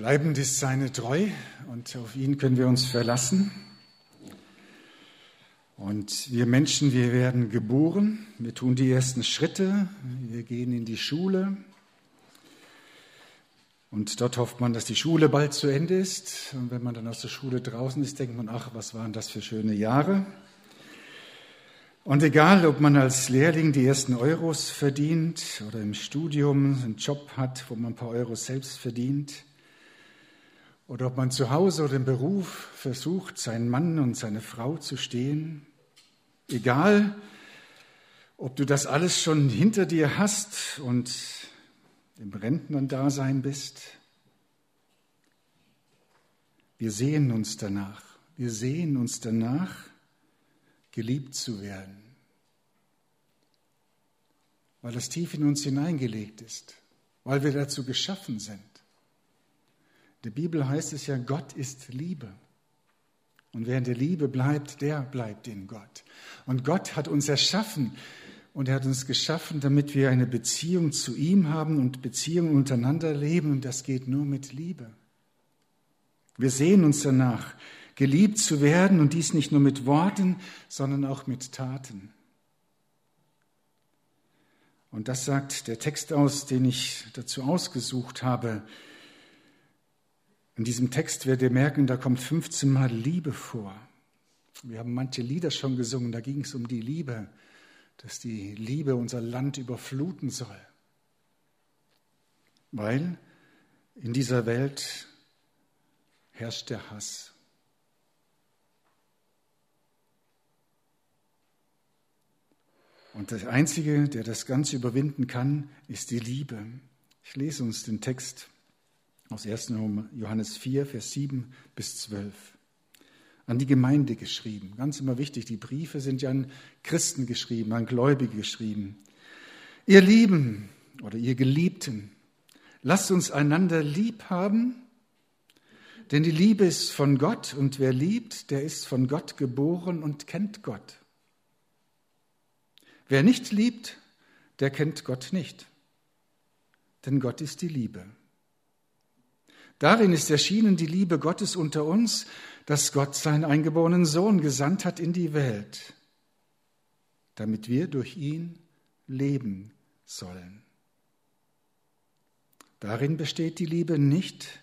Bleibend ist seine Treu und auf ihn können wir uns verlassen. Und wir Menschen, wir werden geboren, wir tun die ersten Schritte, wir gehen in die Schule. Und dort hofft man, dass die Schule bald zu Ende ist. Und wenn man dann aus der Schule draußen ist, denkt man, ach, was waren das für schöne Jahre. Und egal, ob man als Lehrling die ersten Euros verdient oder im Studium einen Job hat, wo man ein paar Euros selbst verdient, oder ob man zu Hause oder im Beruf versucht, seinen Mann und seine Frau zu stehen, egal, ob du das alles schon hinter dir hast und im Rentnerdasein bist, wir sehen uns danach, wir sehen uns danach, geliebt zu werden, weil das tief in uns hineingelegt ist, weil wir dazu geschaffen sind. Der Bibel heißt es ja, Gott ist Liebe. Und wer in der Liebe bleibt, der bleibt in Gott. Und Gott hat uns erschaffen und er hat uns geschaffen, damit wir eine Beziehung zu ihm haben und Beziehungen untereinander leben und das geht nur mit Liebe. Wir sehen uns danach, geliebt zu werden und dies nicht nur mit Worten, sondern auch mit Taten. Und das sagt der Text aus, den ich dazu ausgesucht habe. In diesem Text werdet ihr merken, da kommt 15 Mal Liebe vor. Wir haben manche Lieder schon gesungen, da ging es um die Liebe, dass die Liebe unser Land überfluten soll. Weil in dieser Welt herrscht der Hass. Und der Einzige, der das Ganze überwinden kann, ist die Liebe. Ich lese uns den Text aus 1. Johannes 4, Vers 7 bis 12. An die Gemeinde geschrieben. Ganz immer wichtig, die Briefe sind ja an Christen geschrieben, an Gläubige geschrieben. Ihr Lieben oder ihr Geliebten, lasst uns einander lieb haben, denn die Liebe ist von Gott und wer liebt, der ist von Gott geboren und kennt Gott. Wer nicht liebt, der kennt Gott nicht, denn Gott ist die Liebe. Darin ist erschienen die Liebe Gottes unter uns, dass Gott seinen eingeborenen Sohn gesandt hat in die Welt, damit wir durch ihn leben sollen. Darin besteht die Liebe nicht,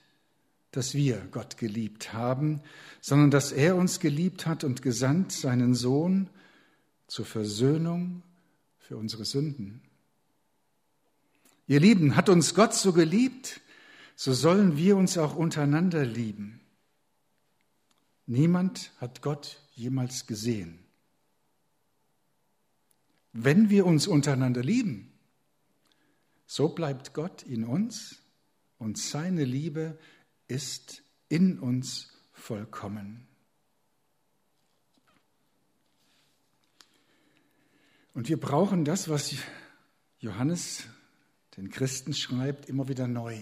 dass wir Gott geliebt haben, sondern dass er uns geliebt hat und gesandt seinen Sohn zur Versöhnung für unsere Sünden. Ihr Lieben, hat uns Gott so geliebt, so sollen wir uns auch untereinander lieben. Niemand hat Gott jemals gesehen. Wenn wir uns untereinander lieben, so bleibt Gott in uns und seine Liebe ist in uns vollkommen. Und wir brauchen das, was Johannes den Christen schreibt, immer wieder neu.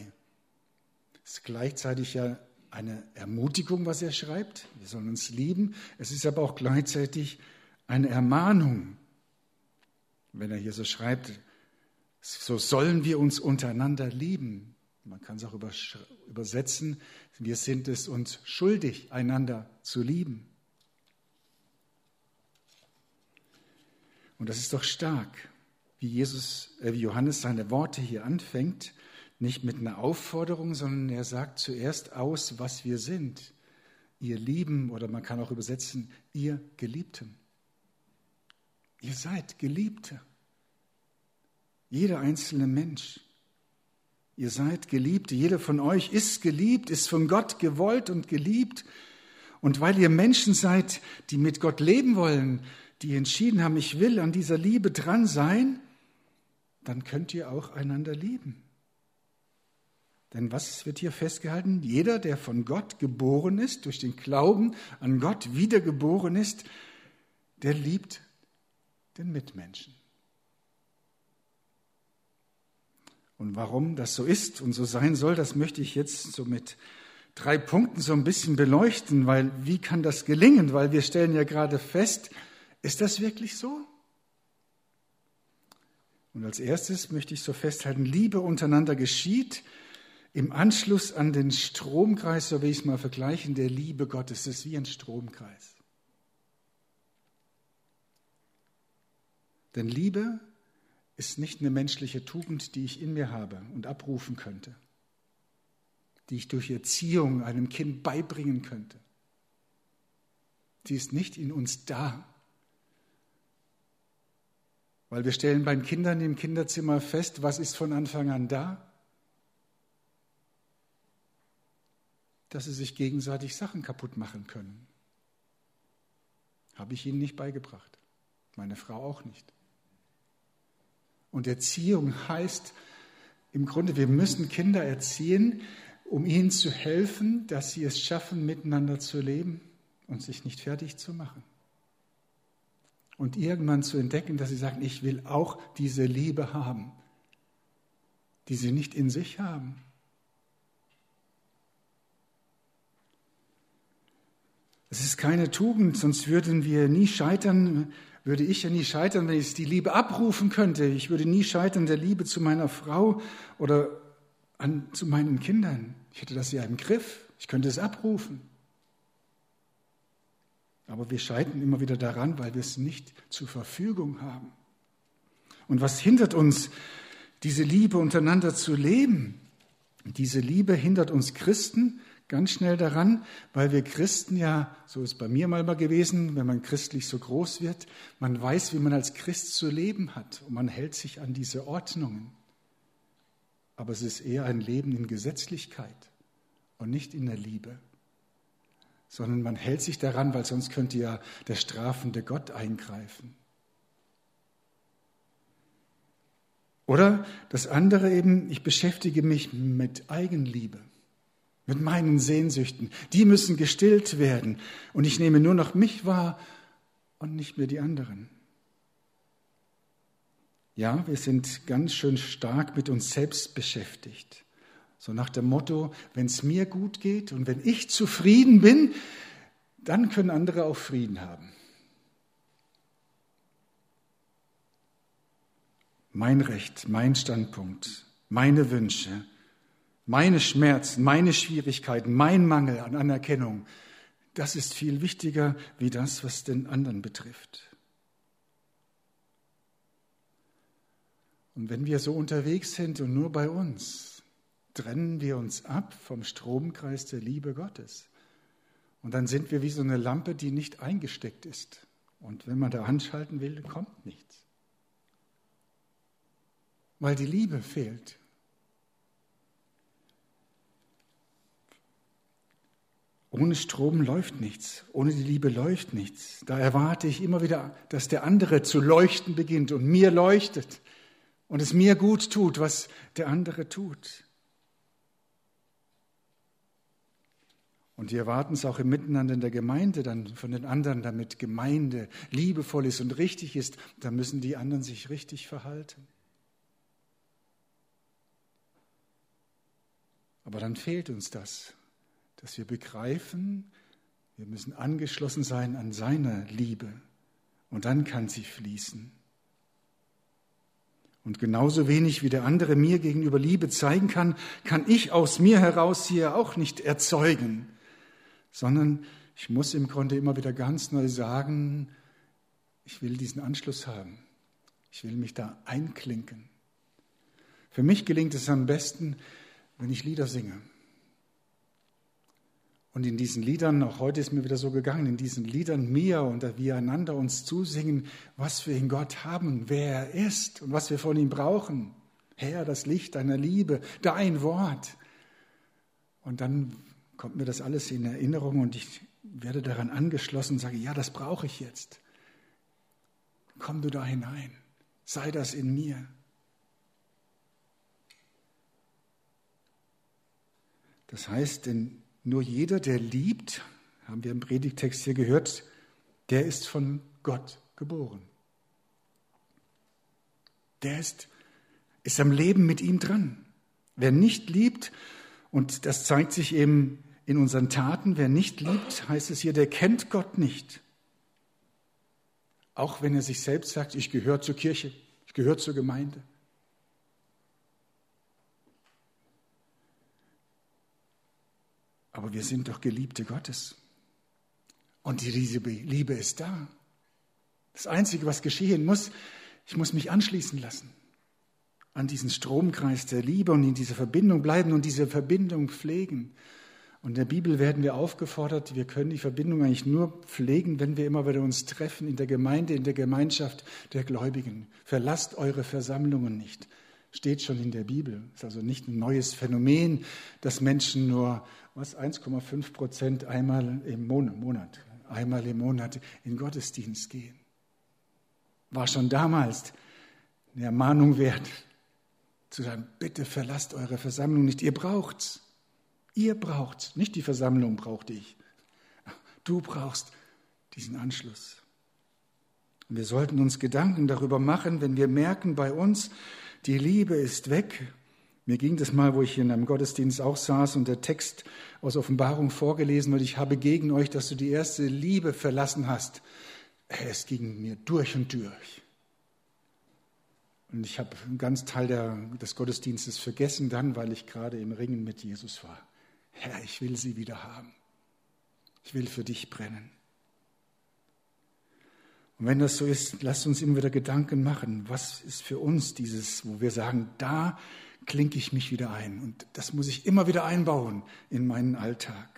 Ist gleichzeitig ja eine Ermutigung, was er schreibt. Wir sollen uns lieben. Es ist aber auch gleichzeitig eine Ermahnung, wenn er hier so schreibt, so sollen wir uns untereinander lieben. Man kann es auch übersetzen, wir sind es uns schuldig, einander zu lieben. Und das ist doch stark, wie Jesus, äh, wie Johannes seine Worte hier anfängt, nicht mit einer Aufforderung, sondern er sagt zuerst aus, was wir sind. Ihr Lieben, oder man kann auch übersetzen, ihr Geliebten. Ihr seid Geliebte. Jeder einzelne Mensch. Ihr seid Geliebte. Jeder von euch ist geliebt, ist von Gott gewollt und geliebt. Und weil ihr Menschen seid, die mit Gott leben wollen, die entschieden haben, ich will an dieser Liebe dran sein, dann könnt ihr auch einander lieben. Denn was wird hier festgehalten? Jeder, der von Gott geboren ist, durch den Glauben an Gott wiedergeboren ist, der liebt den Mitmenschen. Und warum das so ist und so sein soll, das möchte ich jetzt so mit drei Punkten so ein bisschen beleuchten, weil wie kann das gelingen? Weil wir stellen ja gerade fest, ist das wirklich so? Und als erstes möchte ich so festhalten, Liebe untereinander geschieht, im Anschluss an den Stromkreis, so will ich es mal vergleichen, der Liebe Gottes. Das ist wie ein Stromkreis. Denn Liebe ist nicht eine menschliche Tugend, die ich in mir habe und abrufen könnte, die ich durch Erziehung einem Kind beibringen könnte. Sie ist nicht in uns da. Weil wir stellen beim Kindern im Kinderzimmer fest, was ist von Anfang an da? Dass sie sich gegenseitig Sachen kaputt machen können. Habe ich ihnen nicht beigebracht. Meine Frau auch nicht. Und Erziehung heißt im Grunde, wir müssen Kinder erziehen, um ihnen zu helfen, dass sie es schaffen, miteinander zu leben und sich nicht fertig zu machen. Und irgendwann zu entdecken, dass sie sagen, ich will auch diese Liebe haben, die sie nicht in sich haben. Es ist keine Tugend, sonst würden wir nie scheitern, würde ich ja nie scheitern, wenn ich die Liebe abrufen könnte. Ich würde nie scheitern der Liebe zu meiner Frau oder an, zu meinen Kindern. Ich hätte das ja im Griff. Ich könnte es abrufen. Aber wir scheitern immer wieder daran, weil wir es nicht zur Verfügung haben. Und was hindert uns, diese Liebe untereinander zu leben? Diese Liebe hindert uns Christen ganz schnell daran, weil wir Christen ja, so ist bei mir mal gewesen, wenn man christlich so groß wird, man weiß, wie man als Christ zu leben hat und man hält sich an diese Ordnungen. Aber es ist eher ein Leben in Gesetzlichkeit und nicht in der Liebe, sondern man hält sich daran, weil sonst könnte ja der strafende Gott eingreifen. Oder das andere eben, ich beschäftige mich mit Eigenliebe mit meinen Sehnsüchten. Die müssen gestillt werden. Und ich nehme nur noch mich wahr und nicht mehr die anderen. Ja, wir sind ganz schön stark mit uns selbst beschäftigt. So nach dem Motto, wenn es mir gut geht und wenn ich zufrieden bin, dann können andere auch Frieden haben. Mein Recht, mein Standpunkt, meine Wünsche, meine Schmerzen, meine Schwierigkeiten, mein Mangel an Anerkennung, das ist viel wichtiger wie das, was den anderen betrifft. Und wenn wir so unterwegs sind und nur bei uns, trennen wir uns ab vom Stromkreis der Liebe Gottes. Und dann sind wir wie so eine Lampe, die nicht eingesteckt ist. Und wenn man da anschalten will, kommt nichts. Weil die Liebe fehlt. Ohne Strom läuft nichts, ohne die Liebe läuft nichts. Da erwarte ich immer wieder, dass der andere zu leuchten beginnt und mir leuchtet und es mir gut tut, was der andere tut. Und wir erwarten es auch im Miteinander in der Gemeinde dann von den anderen, damit Gemeinde liebevoll ist und richtig ist, da müssen die anderen sich richtig verhalten. Aber dann fehlt uns das dass wir begreifen, wir müssen angeschlossen sein an seiner Liebe und dann kann sie fließen. Und genauso wenig wie der andere mir gegenüber Liebe zeigen kann, kann ich aus mir heraus hier auch nicht erzeugen, sondern ich muss im Grunde immer wieder ganz neu sagen, ich will diesen Anschluss haben. Ich will mich da einklinken. Für mich gelingt es am besten, wenn ich Lieder singe. Und in diesen Liedern, auch heute ist mir wieder so gegangen, in diesen Liedern mir und wir einander uns zusingen, was wir in Gott haben, wer er ist und was wir von ihm brauchen. Herr, das Licht deiner Liebe, dein Wort. Und dann kommt mir das alles in Erinnerung und ich werde daran angeschlossen und sage, ja, das brauche ich jetzt. Komm du da hinein, sei das in mir. Das heißt, denn nur jeder, der liebt, haben wir im Predigtext hier gehört, der ist von Gott geboren. Der ist, ist am Leben mit ihm dran. Wer nicht liebt, und das zeigt sich eben in unseren Taten, wer nicht liebt, heißt es hier, der kennt Gott nicht. Auch wenn er sich selbst sagt, ich gehöre zur Kirche, ich gehöre zur Gemeinde. Aber wir sind doch Geliebte Gottes. Und die Liebe ist da. Das Einzige, was geschehen muss, ich muss mich anschließen lassen an diesen Stromkreis der Liebe und in dieser Verbindung bleiben und diese Verbindung pflegen. Und in der Bibel werden wir aufgefordert, wir können die Verbindung eigentlich nur pflegen, wenn wir immer wieder uns treffen in der Gemeinde, in der Gemeinschaft der Gläubigen. Verlasst eure Versammlungen nicht. Steht schon in der Bibel. Ist also nicht ein neues Phänomen, dass Menschen nur was 1,5 Prozent einmal im Monat, einmal im Monat in Gottesdienst gehen. War schon damals eine Ermahnung wert, zu sagen, bitte verlasst eure Versammlung nicht. Ihr braucht's. Ihr braucht's. Nicht die Versammlung braucht dich. Du brauchst diesen Anschluss. Wir sollten uns Gedanken darüber machen, wenn wir merken bei uns, die Liebe ist weg. Mir ging das mal, wo ich in einem Gottesdienst auch saß und der Text aus Offenbarung vorgelesen wird, ich habe gegen euch, dass du die erste Liebe verlassen hast. Es ging mir durch und durch. Und ich habe einen ganzen Teil der, des Gottesdienstes vergessen dann, weil ich gerade im Ringen mit Jesus war. Herr, ich will sie wieder haben. Ich will für dich brennen. Und wenn das so ist, lasst uns immer wieder Gedanken machen. Was ist für uns dieses, wo wir sagen, da klinke ich mich wieder ein. Und das muss ich immer wieder einbauen in meinen Alltag.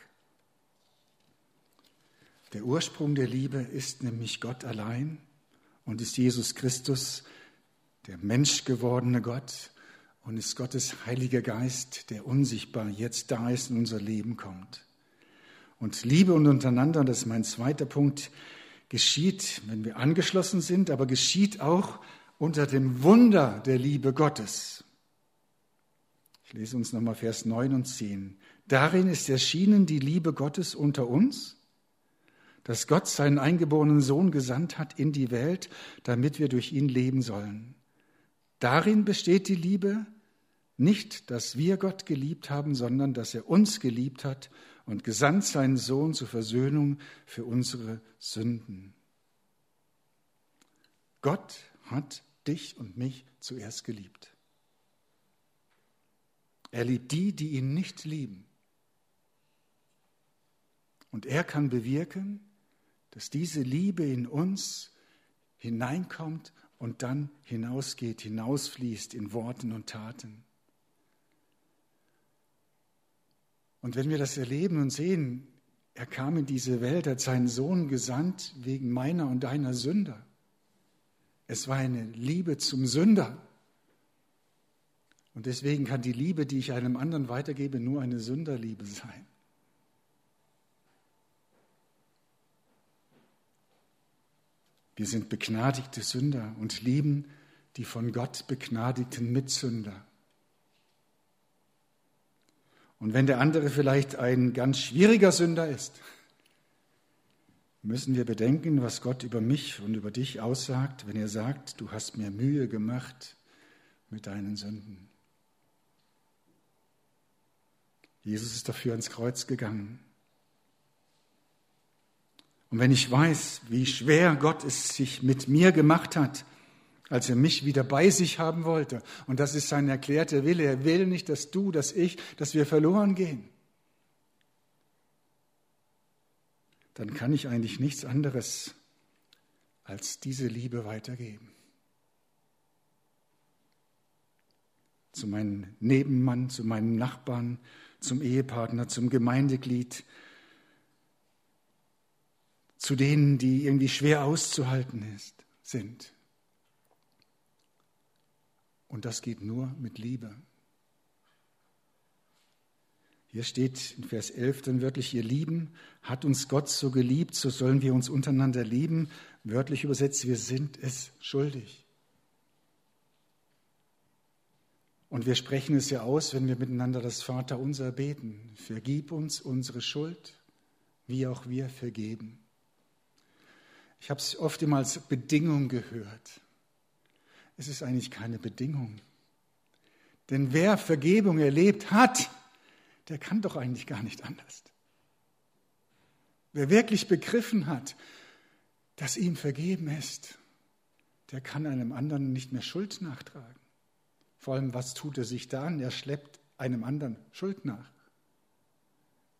Der Ursprung der Liebe ist nämlich Gott allein und ist Jesus Christus, der menschgewordene Gott und ist Gottes Heiliger Geist, der unsichtbar jetzt da ist in unser Leben kommt. Und Liebe und untereinander, das ist mein zweiter Punkt, geschieht, wenn wir angeschlossen sind, aber geschieht auch unter dem Wunder der Liebe Gottes. Ich lese uns nochmal Vers 9 und 10. Darin ist erschienen die Liebe Gottes unter uns, dass Gott seinen eingeborenen Sohn gesandt hat in die Welt, damit wir durch ihn leben sollen. Darin besteht die Liebe, nicht, dass wir Gott geliebt haben, sondern dass er uns geliebt hat und gesandt seinen Sohn zur Versöhnung für unsere Sünden. Gott hat dich und mich zuerst geliebt. Er liebt die, die ihn nicht lieben. Und er kann bewirken, dass diese Liebe in uns hineinkommt und dann hinausgeht, hinausfließt in Worten und Taten. Und wenn wir das erleben und sehen, er kam in diese Welt, hat seinen Sohn gesandt wegen meiner und deiner Sünder. Es war eine Liebe zum Sünder. Und deswegen kann die Liebe, die ich einem anderen weitergebe, nur eine Sünderliebe sein. Wir sind begnadigte Sünder und lieben die von Gott begnadigten Mitsünder. Und wenn der andere vielleicht ein ganz schwieriger Sünder ist, müssen wir bedenken, was Gott über mich und über dich aussagt, wenn er sagt, du hast mir Mühe gemacht mit deinen Sünden. Jesus ist dafür ans Kreuz gegangen. Und wenn ich weiß, wie schwer Gott es sich mit mir gemacht hat, als er mich wieder bei sich haben wollte, und das ist sein erklärter Wille, er will nicht, dass du, dass ich, dass wir verloren gehen, dann kann ich eigentlich nichts anderes als diese Liebe weitergeben. Zu meinem Nebenmann, zu meinem Nachbarn, zum Ehepartner, zum Gemeindeglied, zu denen, die irgendwie schwer auszuhalten ist, sind. Und das geht nur mit Liebe. Hier steht in Vers 11 dann wörtlich, ihr Lieben, hat uns Gott so geliebt, so sollen wir uns untereinander lieben. Wörtlich übersetzt, wir sind es schuldig. Und wir sprechen es ja aus, wenn wir miteinander das Vaterunser beten. Vergib uns unsere Schuld, wie auch wir vergeben. Ich habe es oft immer als Bedingung gehört. Es ist eigentlich keine Bedingung. Denn wer Vergebung erlebt hat, der kann doch eigentlich gar nicht anders. Wer wirklich begriffen hat, dass ihm vergeben ist, der kann einem anderen nicht mehr Schuld nachtragen. Vor allem, was tut er sich da an? Er schleppt einem anderen Schuld nach.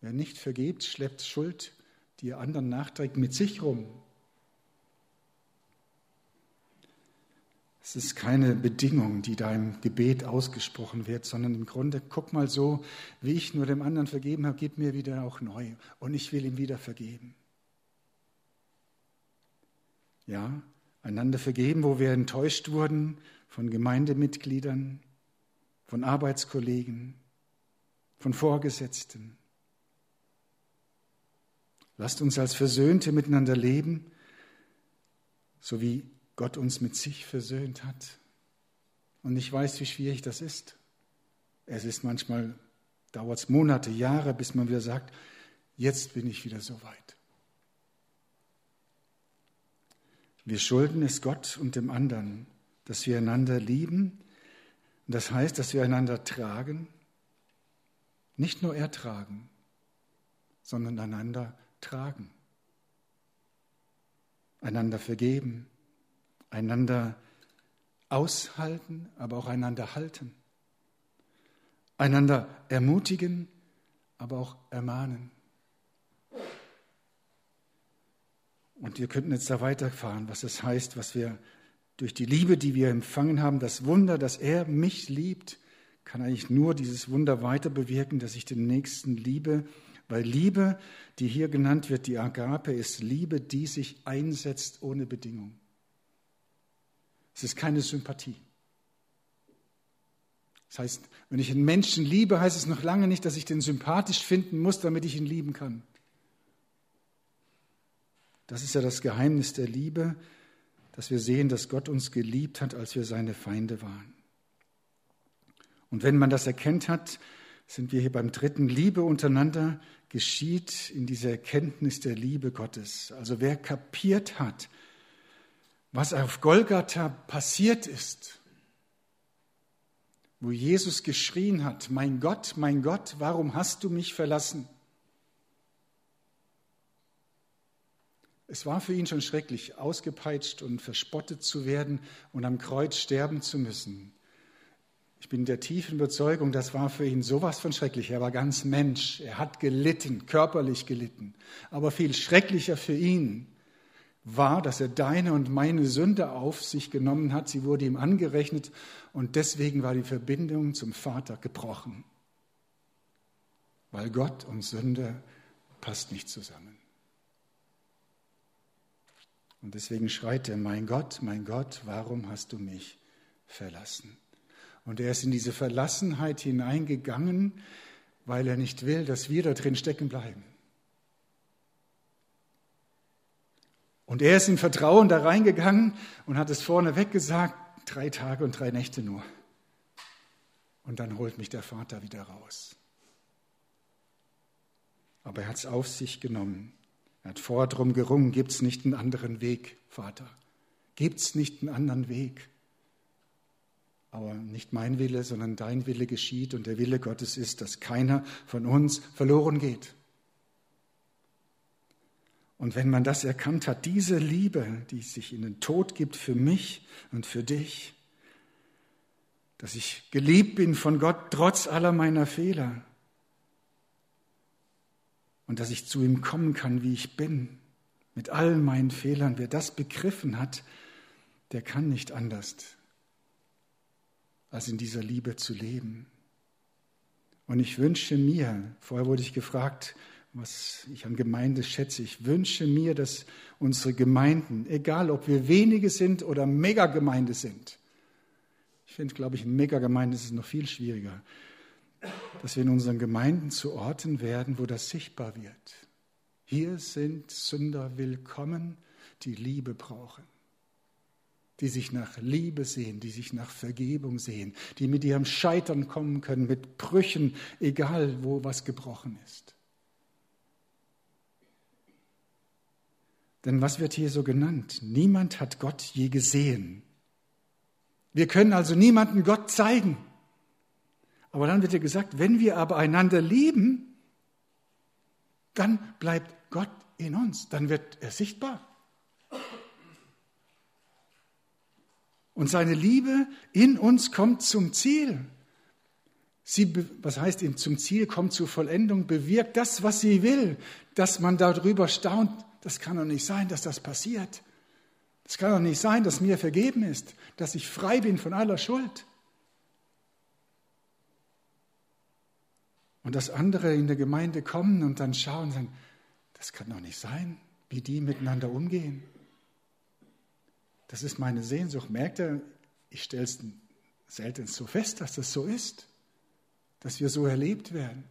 Wer nicht vergebt, schleppt Schuld, die er anderen nachträgt, mit sich rum. Es ist keine Bedingung, die da im Gebet ausgesprochen wird, sondern im Grunde, guck mal so, wie ich nur dem anderen vergeben habe, gib mir wieder auch neu und ich will ihm wieder vergeben. Ja, einander vergeben, wo wir enttäuscht wurden von Gemeindemitgliedern, von Arbeitskollegen, von Vorgesetzten. Lasst uns als Versöhnte miteinander leben, so wie Gott uns mit sich versöhnt hat. Und ich weiß, wie schwierig das ist. Es ist manchmal, dauert es Monate, Jahre, bis man wieder sagt, jetzt bin ich wieder so weit. Wir schulden es Gott und dem anderen, dass wir einander lieben. Und das heißt, dass wir einander tragen, nicht nur ertragen, sondern einander tragen, einander vergeben, einander aushalten, aber auch einander halten, einander ermutigen, aber auch ermahnen. Und wir könnten jetzt da weiterfahren, was das heißt, was wir durch die Liebe, die wir empfangen haben, das Wunder, dass er mich liebt, kann eigentlich nur dieses Wunder weiter bewirken, dass ich den Nächsten liebe, weil Liebe, die hier genannt wird, die Agape, ist Liebe, die sich einsetzt ohne Bedingung. Es ist keine Sympathie. Das heißt, wenn ich einen Menschen liebe, heißt es noch lange nicht, dass ich den sympathisch finden muss, damit ich ihn lieben kann. Das ist ja das Geheimnis der Liebe, dass wir sehen, dass Gott uns geliebt hat, als wir seine Feinde waren. Und wenn man das erkennt hat, sind wir hier beim dritten. Liebe untereinander geschieht in dieser Erkenntnis der Liebe Gottes. Also wer kapiert hat, was auf Golgatha passiert ist, wo Jesus geschrien hat, mein Gott, mein Gott, warum hast du mich verlassen? Es war für ihn schon schrecklich, ausgepeitscht und verspottet zu werden und am Kreuz sterben zu müssen. Ich bin der tiefen Überzeugung, das war für ihn sowas von schrecklich. Er war ganz Mensch, er hat gelitten, körperlich gelitten. Aber viel schrecklicher für ihn war, dass er deine und meine Sünde auf sich genommen hat. Sie wurde ihm angerechnet und deswegen war die Verbindung zum Vater gebrochen. Weil Gott und Sünde passt nicht zusammen. Und deswegen schreit er, mein Gott, mein Gott, warum hast du mich verlassen? Und er ist in diese Verlassenheit hineingegangen, weil er nicht will, dass wir da drin stecken bleiben. Und er ist in Vertrauen da reingegangen und hat es vorneweg gesagt, drei Tage und drei Nächte nur. Und dann holt mich der Vater wieder raus. Aber er hat es auf sich genommen. Er hat vorher drum gerungen, gibt es nicht einen anderen Weg, Vater? Gibt es nicht einen anderen Weg? Aber nicht mein Wille, sondern dein Wille geschieht und der Wille Gottes ist, dass keiner von uns verloren geht. Und wenn man das erkannt hat, diese Liebe, die sich in den Tod gibt für mich und für dich, dass ich geliebt bin von Gott trotz aller meiner Fehler und dass ich zu ihm kommen kann, wie ich bin, mit all meinen Fehlern, wer das begriffen hat, der kann nicht anders, als in dieser Liebe zu leben. Und ich wünsche mir, vorher wurde ich gefragt, was ich an Gemeinde schätze. Ich wünsche mir, dass unsere Gemeinden, egal ob wir wenige sind oder Megagemeinde sind, ich finde, glaube ich, in Megagemeinde ist es noch viel schwieriger, dass wir in unseren Gemeinden zu Orten werden, wo das sichtbar wird. Hier sind Sünder willkommen, die Liebe brauchen, die sich nach Liebe sehen, die sich nach Vergebung sehen, die mit ihrem Scheitern kommen können, mit Brüchen, egal wo was gebrochen ist. Denn was wird hier so genannt? Niemand hat Gott je gesehen. Wir können also niemanden Gott zeigen. Aber dann wird hier gesagt, wenn wir aber einander lieben, dann bleibt Gott in uns, dann wird er sichtbar. Und seine Liebe in uns kommt zum Ziel. Sie, was heißt, zum Ziel kommt, zur Vollendung, bewirkt das, was sie will, dass man darüber staunt. Das kann doch nicht sein, dass das passiert. Es kann doch nicht sein, dass mir vergeben ist, dass ich frei bin von aller Schuld. Und dass andere in der Gemeinde kommen und dann schauen und sagen, das kann doch nicht sein, wie die miteinander umgehen. Das ist meine Sehnsucht. Merkt ihr, ich stelle es selten so fest, dass das so ist, dass wir so erlebt werden.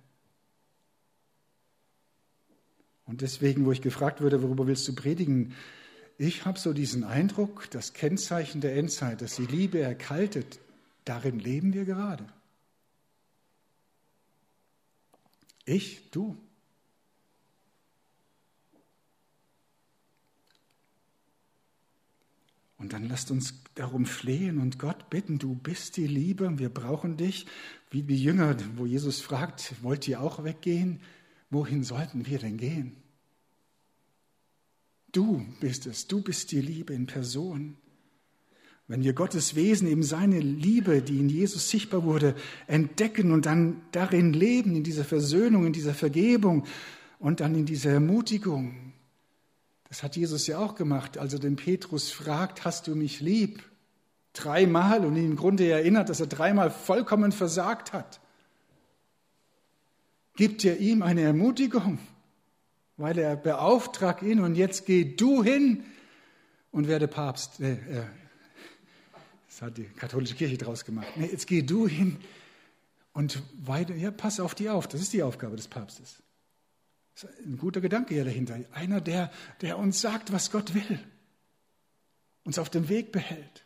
Und deswegen, wo ich gefragt wurde, worüber willst du predigen, ich habe so diesen Eindruck, das Kennzeichen der Endzeit, dass die Liebe erkaltet, darin leben wir gerade. Ich, du. Und dann lasst uns darum flehen und Gott bitten, du bist die Liebe, wir brauchen dich. Wie die Jünger, wo Jesus fragt, wollt ihr auch weggehen? Wohin sollten wir denn gehen? Du bist es, du bist die Liebe in Person. Wenn wir Gottes Wesen, eben seine Liebe, die in Jesus sichtbar wurde, entdecken und dann darin leben, in dieser Versöhnung, in dieser Vergebung und dann in dieser Ermutigung. Das hat Jesus ja auch gemacht, als er den Petrus fragt, hast du mich lieb? Dreimal und ihn im Grunde erinnert, dass er dreimal vollkommen versagt hat. Gibt er ihm eine Ermutigung? weil er beauftragt ihn und jetzt geh du hin und werde Papst. Äh, das hat die katholische Kirche draus gemacht. Jetzt geh du hin und weiter, ja, pass auf die auf. Das ist die Aufgabe des Papstes. Das ist ein guter Gedanke hier dahinter. Einer, der, der uns sagt, was Gott will, uns auf dem Weg behält.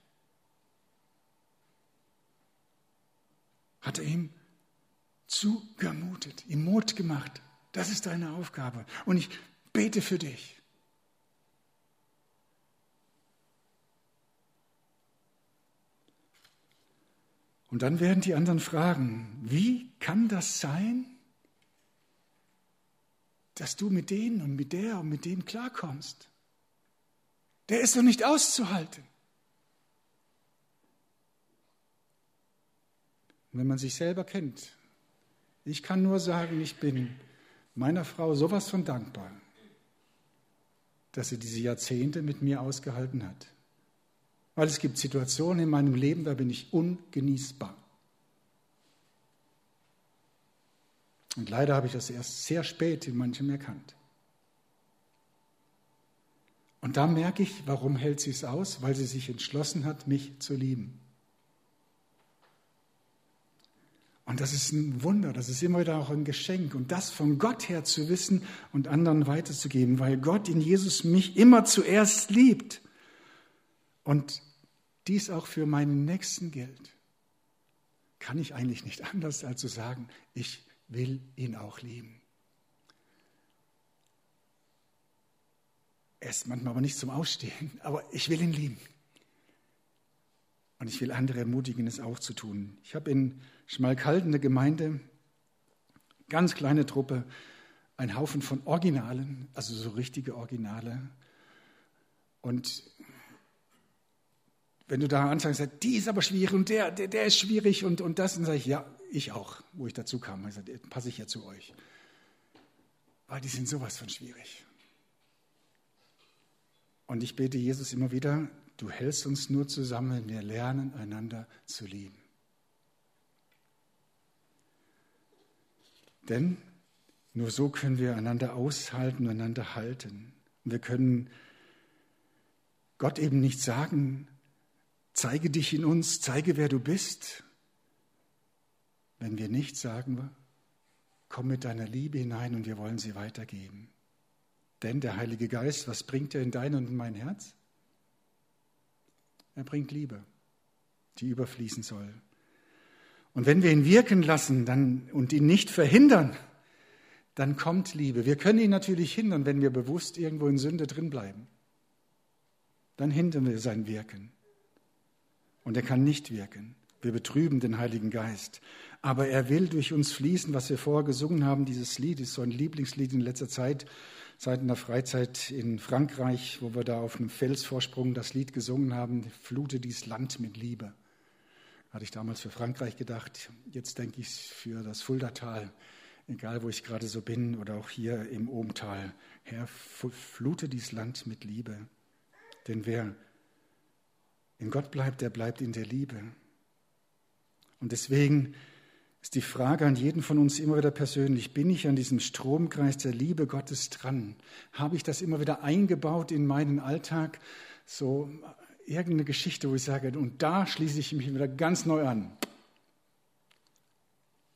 Hat er ihm zugemutet, ihm Mut gemacht. Das ist deine Aufgabe. Und ich bete für dich. Und dann werden die anderen fragen, wie kann das sein, dass du mit denen und mit der und mit dem klarkommst? Der ist doch nicht auszuhalten. Und wenn man sich selber kennt, ich kann nur sagen, ich bin meiner Frau sowas von dankbar, dass sie diese Jahrzehnte mit mir ausgehalten hat. Weil es gibt Situationen in meinem Leben, da bin ich ungenießbar. Und leider habe ich das erst sehr spät in manchem erkannt. Und da merke ich, warum hält sie es aus? Weil sie sich entschlossen hat, mich zu lieben. Und das ist ein Wunder, das ist immer wieder auch ein Geschenk. Und das von Gott her zu wissen und anderen weiterzugeben, weil Gott in Jesus mich immer zuerst liebt. Und dies auch für meinen Nächsten gilt. Kann ich eigentlich nicht anders als zu sagen, ich will ihn auch lieben. Er ist manchmal aber nicht zum Ausstehen, aber ich will ihn lieben. Und ich will andere ermutigen, es auch zu tun. Ich habe in Schmalkalden eine Gemeinde, ganz kleine Truppe, ein Haufen von Originalen, also so richtige Originale. Und wenn du da anfängst, sagst, die ist aber schwierig und der, der, der ist schwierig und, und das, dann sage ich, ja, ich auch, wo ich dazu kam. Ich sage, passe ich ja zu euch. Weil die sind sowas von schwierig. Und ich bete Jesus immer wieder, Du hältst uns nur zusammen, wir lernen, einander zu lieben. Denn nur so können wir einander aushalten, einander halten. Und wir können Gott eben nicht sagen, zeige dich in uns, zeige, wer du bist, wenn wir nicht sagen, komm mit deiner Liebe hinein und wir wollen sie weitergeben. Denn der Heilige Geist, was bringt er in dein und in mein Herz? Er bringt Liebe, die überfließen soll. Und wenn wir ihn wirken lassen dann, und ihn nicht verhindern, dann kommt Liebe. Wir können ihn natürlich hindern, wenn wir bewusst irgendwo in Sünde drin bleiben. Dann hindern wir sein Wirken. Und er kann nicht wirken. Wir betrüben den Heiligen Geist. Aber er will durch uns fließen, was wir vorher gesungen haben. Dieses Lied ist so ein Lieblingslied in letzter Zeit seit einer Freizeit in Frankreich, wo wir da auf einem Felsvorsprung das Lied gesungen haben, flute dies Land mit Liebe. Hatte ich damals für Frankreich gedacht. Jetzt denke ich für das Fuldatal, egal wo ich gerade so bin oder auch hier im Ohmtal. Herr, flute dieses Land mit Liebe. Denn wer in Gott bleibt, der bleibt in der Liebe. Und deswegen ist die Frage an jeden von uns immer wieder persönlich, bin ich an diesem Stromkreis der Liebe Gottes dran? Habe ich das immer wieder eingebaut in meinen Alltag? So irgendeine Geschichte, wo ich sage, und da schließe ich mich wieder ganz neu an.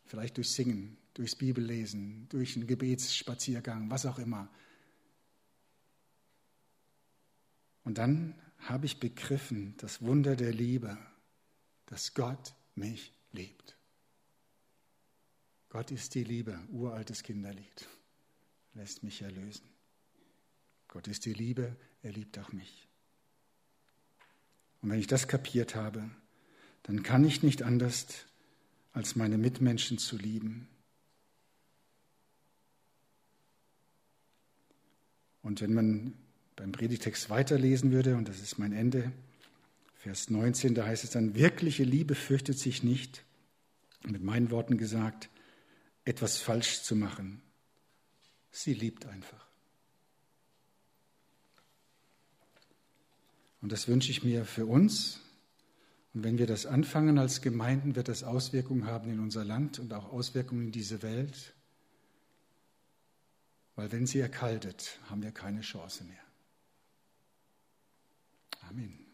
Vielleicht durch Singen, durchs Bibellesen, durch einen Gebetsspaziergang, was auch immer. Und dann habe ich begriffen, das Wunder der Liebe, dass Gott mich liebt. Gott ist die Liebe, uraltes Kinderlied, lässt mich erlösen. Gott ist die Liebe, er liebt auch mich. Und wenn ich das kapiert habe, dann kann ich nicht anders, als meine Mitmenschen zu lieben. Und wenn man beim Predigtext weiterlesen würde, und das ist mein Ende, Vers 19, da heißt es dann, wirkliche Liebe fürchtet sich nicht, mit meinen Worten gesagt, etwas falsch zu machen. Sie liebt einfach. Und das wünsche ich mir für uns. Und wenn wir das anfangen als Gemeinden, wird das Auswirkungen haben in unser Land und auch Auswirkungen in diese Welt. Weil wenn sie erkaltet, haben wir keine Chance mehr. Amen.